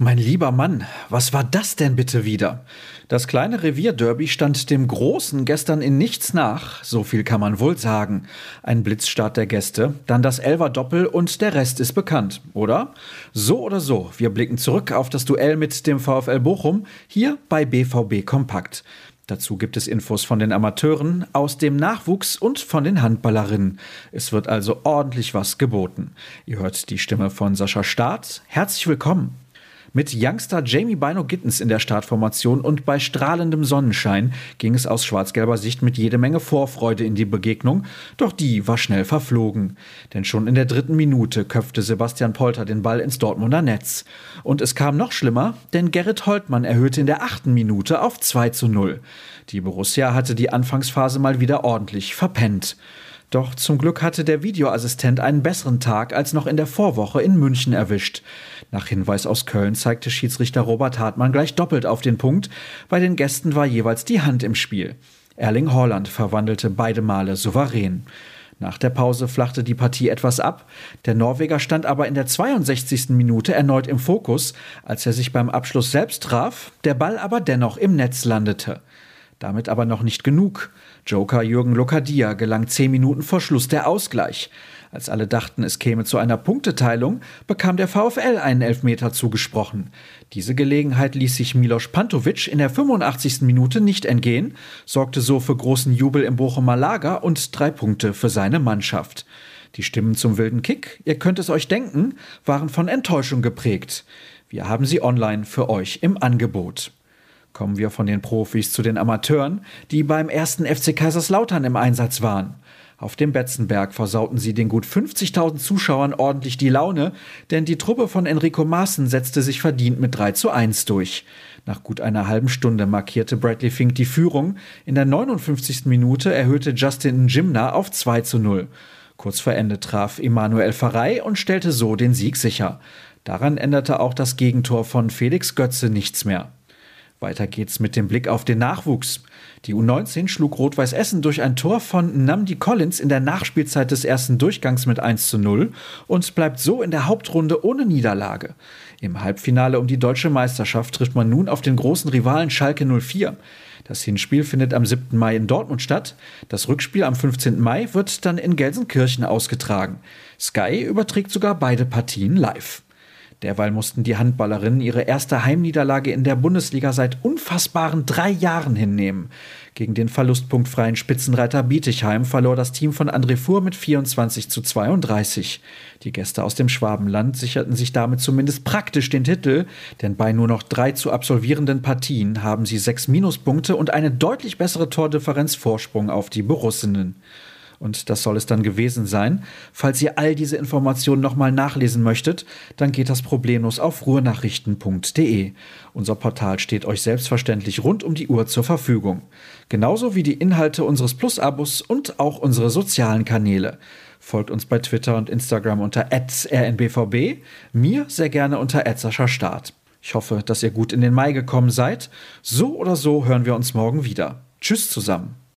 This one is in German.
Mein lieber Mann, was war das denn bitte wieder? Das kleine Revierderby stand dem Großen gestern in nichts nach, so viel kann man wohl sagen. Ein Blitzstart der Gäste, dann das Elver Doppel und der Rest ist bekannt, oder? So oder so, wir blicken zurück auf das Duell mit dem VfL Bochum hier bei BVB Kompakt. Dazu gibt es Infos von den Amateuren, aus dem Nachwuchs und von den Handballerinnen. Es wird also ordentlich was geboten. Ihr hört die Stimme von Sascha Staat. Herzlich willkommen. Mit Youngster Jamie Bino Gittens in der Startformation und bei strahlendem Sonnenschein ging es aus schwarz-gelber Sicht mit jede Menge Vorfreude in die Begegnung, doch die war schnell verflogen. Denn schon in der dritten Minute köpfte Sebastian Polter den Ball ins Dortmunder Netz. Und es kam noch schlimmer, denn Gerrit Holtmann erhöhte in der achten Minute auf 2 zu 0. Die Borussia hatte die Anfangsphase mal wieder ordentlich verpennt. Doch zum Glück hatte der Videoassistent einen besseren Tag als noch in der Vorwoche in München erwischt. Nach Hinweis aus Köln zeigte Schiedsrichter Robert Hartmann gleich doppelt auf den Punkt. Bei den Gästen war jeweils die Hand im Spiel. Erling Haaland verwandelte beide Male souverän. Nach der Pause flachte die Partie etwas ab. Der Norweger stand aber in der 62. Minute erneut im Fokus, als er sich beim Abschluss selbst traf, der Ball aber dennoch im Netz landete. Damit aber noch nicht genug. Joker Jürgen Lokadia gelang zehn Minuten vor Schluss der Ausgleich. Als alle dachten, es käme zu einer Punkteteilung, bekam der VfL einen Elfmeter zugesprochen. Diese Gelegenheit ließ sich Milos Pantovic in der 85. Minute nicht entgehen, sorgte so für großen Jubel im Bochumer Lager und drei Punkte für seine Mannschaft. Die Stimmen zum wilden Kick, ihr könnt es euch denken, waren von Enttäuschung geprägt. Wir haben sie online für euch im Angebot. Kommen wir von den Profis zu den Amateuren, die beim ersten FC Kaiserslautern im Einsatz waren. Auf dem Betzenberg versauten sie den gut 50.000 Zuschauern ordentlich die Laune, denn die Truppe von Enrico Maaßen setzte sich verdient mit 3 zu 1 durch. Nach gut einer halben Stunde markierte Bradley Fink die Führung. In der 59. Minute erhöhte Justin Njimna auf 2 zu 0. Kurz vor Ende traf Emanuel Farei und stellte so den Sieg sicher. Daran änderte auch das Gegentor von Felix Götze nichts mehr. Weiter geht's mit dem Blick auf den Nachwuchs. Die U19 schlug Rot-Weiß Essen durch ein Tor von Namdi Collins in der Nachspielzeit des ersten Durchgangs mit 1 zu 0 und bleibt so in der Hauptrunde ohne Niederlage. Im Halbfinale um die deutsche Meisterschaft trifft man nun auf den großen Rivalen Schalke 04. Das Hinspiel findet am 7. Mai in Dortmund statt. Das Rückspiel am 15. Mai wird dann in Gelsenkirchen ausgetragen. Sky überträgt sogar beide Partien live. Derweil mussten die Handballerinnen ihre erste Heimniederlage in der Bundesliga seit unfassbaren drei Jahren hinnehmen. Gegen den verlustpunktfreien Spitzenreiter Bietigheim verlor das Team von André Fuhr mit 24 zu 32. Die Gäste aus dem Schwabenland sicherten sich damit zumindest praktisch den Titel, denn bei nur noch drei zu absolvierenden Partien haben sie sechs Minuspunkte und eine deutlich bessere Tordifferenz Vorsprung auf die Borussinnen. Und das soll es dann gewesen sein. Falls ihr all diese Informationen nochmal nachlesen möchtet, dann geht das problemlos auf ruhrnachrichten.de. Unser Portal steht euch selbstverständlich rund um die Uhr zur Verfügung. Genauso wie die Inhalte unseres Plus-Abos und auch unsere sozialen Kanäle. Folgt uns bei Twitter und Instagram unter rnbvb, mir sehr gerne unter Start. Ich hoffe, dass ihr gut in den Mai gekommen seid. So oder so hören wir uns morgen wieder. Tschüss zusammen.